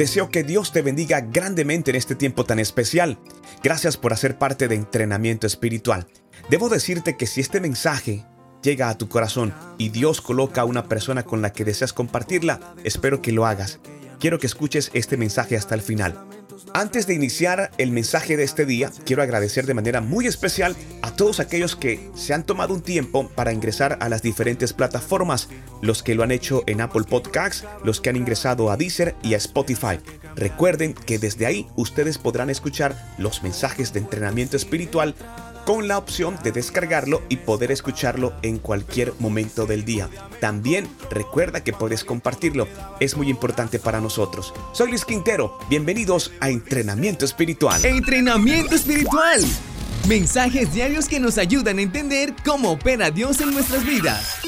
Deseo que Dios te bendiga grandemente en este tiempo tan especial. Gracias por hacer parte de entrenamiento espiritual. Debo decirte que si este mensaje llega a tu corazón y Dios coloca a una persona con la que deseas compartirla, espero que lo hagas. Quiero que escuches este mensaje hasta el final. Antes de iniciar el mensaje de este día, quiero agradecer de manera muy especial a todos aquellos que se han tomado un tiempo para ingresar a las diferentes plataformas, los que lo han hecho en Apple Podcasts, los que han ingresado a Deezer y a Spotify. Recuerden que desde ahí ustedes podrán escuchar los mensajes de entrenamiento espiritual con la opción de descargarlo y poder escucharlo en cualquier momento del día. También recuerda que puedes compartirlo, es muy importante para nosotros. Soy Luis Quintero, bienvenidos a Entrenamiento Espiritual. Entrenamiento Espiritual. Mensajes diarios que nos ayudan a entender cómo opera Dios en nuestras vidas.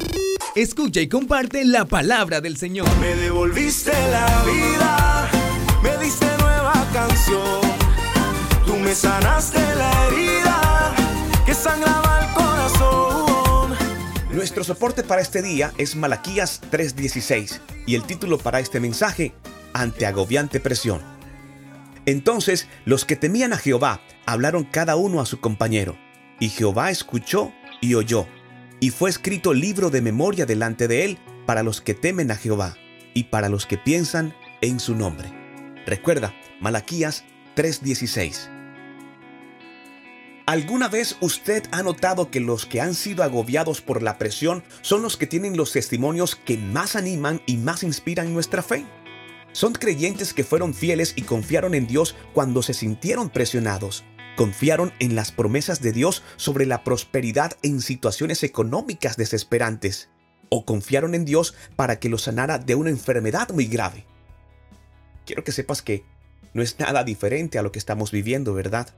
Escucha y comparte la palabra del Señor. Me devolviste la vida, me diste nueva canción, tú me sanaste la herida Nuestro soporte para este día es Malaquías 3:16 y el título para este mensaje, Ante agobiante presión. Entonces los que temían a Jehová hablaron cada uno a su compañero, y Jehová escuchó y oyó, y fue escrito libro de memoria delante de él para los que temen a Jehová y para los que piensan en su nombre. Recuerda, Malaquías 3:16. ¿Alguna vez usted ha notado que los que han sido agobiados por la presión son los que tienen los testimonios que más animan y más inspiran nuestra fe? Son creyentes que fueron fieles y confiaron en Dios cuando se sintieron presionados. Confiaron en las promesas de Dios sobre la prosperidad en situaciones económicas desesperantes. O confiaron en Dios para que los sanara de una enfermedad muy grave. Quiero que sepas que no es nada diferente a lo que estamos viviendo, ¿verdad?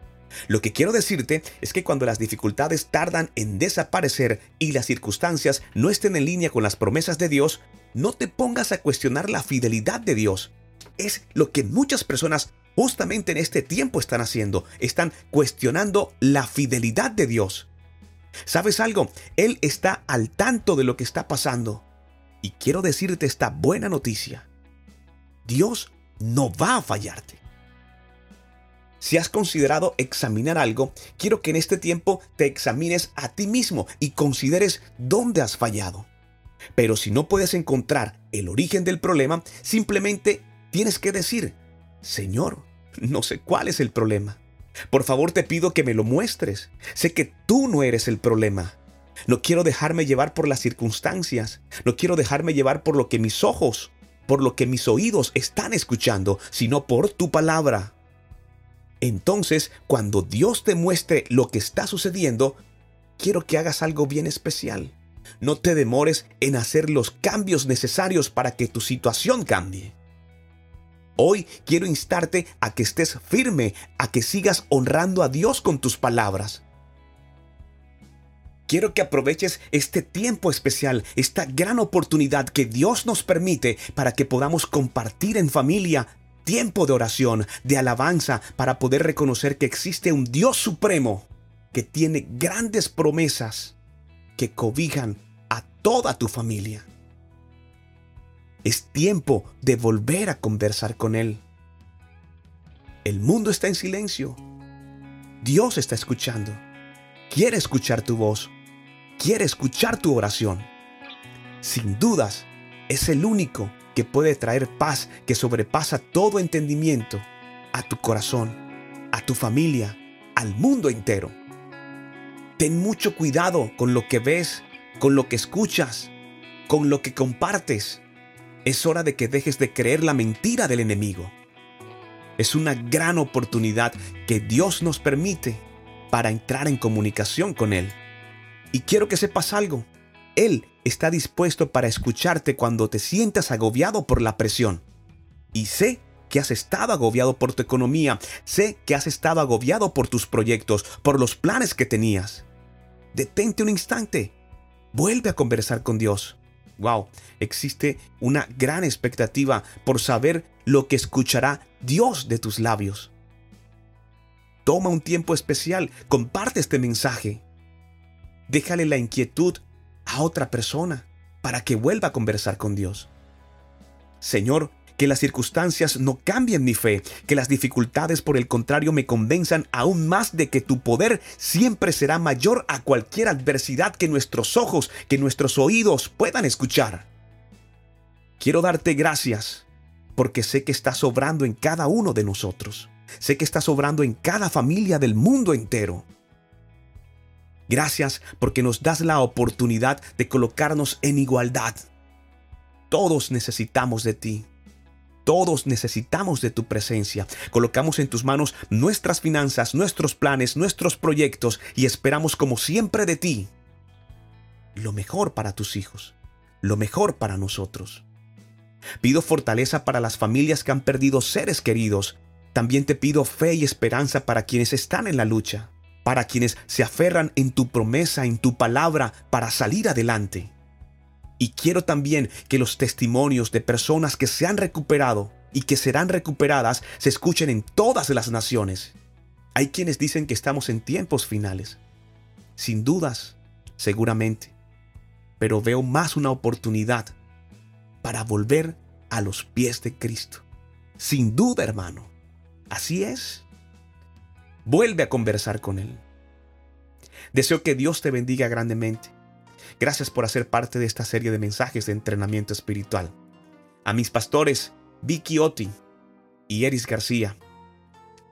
Lo que quiero decirte es que cuando las dificultades tardan en desaparecer y las circunstancias no estén en línea con las promesas de Dios, no te pongas a cuestionar la fidelidad de Dios. Es lo que muchas personas justamente en este tiempo están haciendo. Están cuestionando la fidelidad de Dios. ¿Sabes algo? Él está al tanto de lo que está pasando. Y quiero decirte esta buena noticia. Dios no va a fallarte. Si has considerado examinar algo, quiero que en este tiempo te examines a ti mismo y consideres dónde has fallado. Pero si no puedes encontrar el origen del problema, simplemente tienes que decir, Señor, no sé cuál es el problema. Por favor te pido que me lo muestres. Sé que tú no eres el problema. No quiero dejarme llevar por las circunstancias. No quiero dejarme llevar por lo que mis ojos, por lo que mis oídos están escuchando, sino por tu palabra. Entonces, cuando Dios te muestre lo que está sucediendo, quiero que hagas algo bien especial. No te demores en hacer los cambios necesarios para que tu situación cambie. Hoy quiero instarte a que estés firme, a que sigas honrando a Dios con tus palabras. Quiero que aproveches este tiempo especial, esta gran oportunidad que Dios nos permite para que podamos compartir en familia tiempo de oración, de alabanza, para poder reconocer que existe un Dios supremo que tiene grandes promesas que cobijan a toda tu familia. Es tiempo de volver a conversar con Él. El mundo está en silencio. Dios está escuchando. Quiere escuchar tu voz. Quiere escuchar tu oración. Sin dudas, es el único que puede traer paz que sobrepasa todo entendimiento a tu corazón, a tu familia, al mundo entero. Ten mucho cuidado con lo que ves, con lo que escuchas, con lo que compartes. Es hora de que dejes de creer la mentira del enemigo. Es una gran oportunidad que Dios nos permite para entrar en comunicación con Él. Y quiero que sepas algo. Él está dispuesto para escucharte cuando te sientas agobiado por la presión. Y sé que has estado agobiado por tu economía, sé que has estado agobiado por tus proyectos, por los planes que tenías. Detente un instante, vuelve a conversar con Dios. Wow, existe una gran expectativa por saber lo que escuchará Dios de tus labios. Toma un tiempo especial, comparte este mensaje. Déjale la inquietud a otra persona para que vuelva a conversar con Dios. Señor, que las circunstancias no cambien mi fe, que las dificultades por el contrario me convenzan aún más de que tu poder siempre será mayor a cualquier adversidad que nuestros ojos, que nuestros oídos puedan escuchar. Quiero darte gracias porque sé que estás obrando en cada uno de nosotros. Sé que estás obrando en cada familia del mundo entero. Gracias porque nos das la oportunidad de colocarnos en igualdad. Todos necesitamos de ti. Todos necesitamos de tu presencia. Colocamos en tus manos nuestras finanzas, nuestros planes, nuestros proyectos y esperamos como siempre de ti lo mejor para tus hijos, lo mejor para nosotros. Pido fortaleza para las familias que han perdido seres queridos. También te pido fe y esperanza para quienes están en la lucha, para quienes se aferran en tu promesa, en tu palabra, para salir adelante. Y quiero también que los testimonios de personas que se han recuperado y que serán recuperadas se escuchen en todas las naciones. Hay quienes dicen que estamos en tiempos finales. Sin dudas, seguramente. Pero veo más una oportunidad para volver a los pies de Cristo. Sin duda, hermano. Así es. Vuelve a conversar con Él. Deseo que Dios te bendiga grandemente. Gracias por hacer parte de esta serie de mensajes de entrenamiento espiritual. A mis pastores, Vicky Oti y Eris García,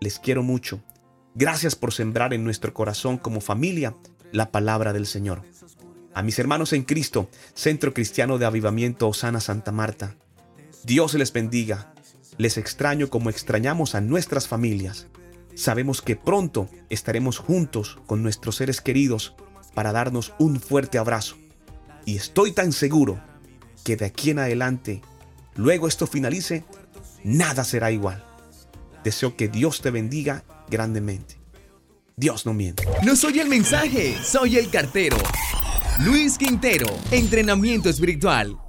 les quiero mucho. Gracias por sembrar en nuestro corazón como familia la palabra del Señor. A mis hermanos en Cristo, Centro Cristiano de Avivamiento Osana Santa Marta, Dios les bendiga. Les extraño como extrañamos a nuestras familias. Sabemos que pronto estaremos juntos con nuestros seres queridos para darnos un fuerte abrazo. Y estoy tan seguro que de aquí en adelante, luego esto finalice, nada será igual. Deseo que Dios te bendiga grandemente. Dios no miente. No soy el mensaje, soy el cartero. Luis Quintero, entrenamiento espiritual.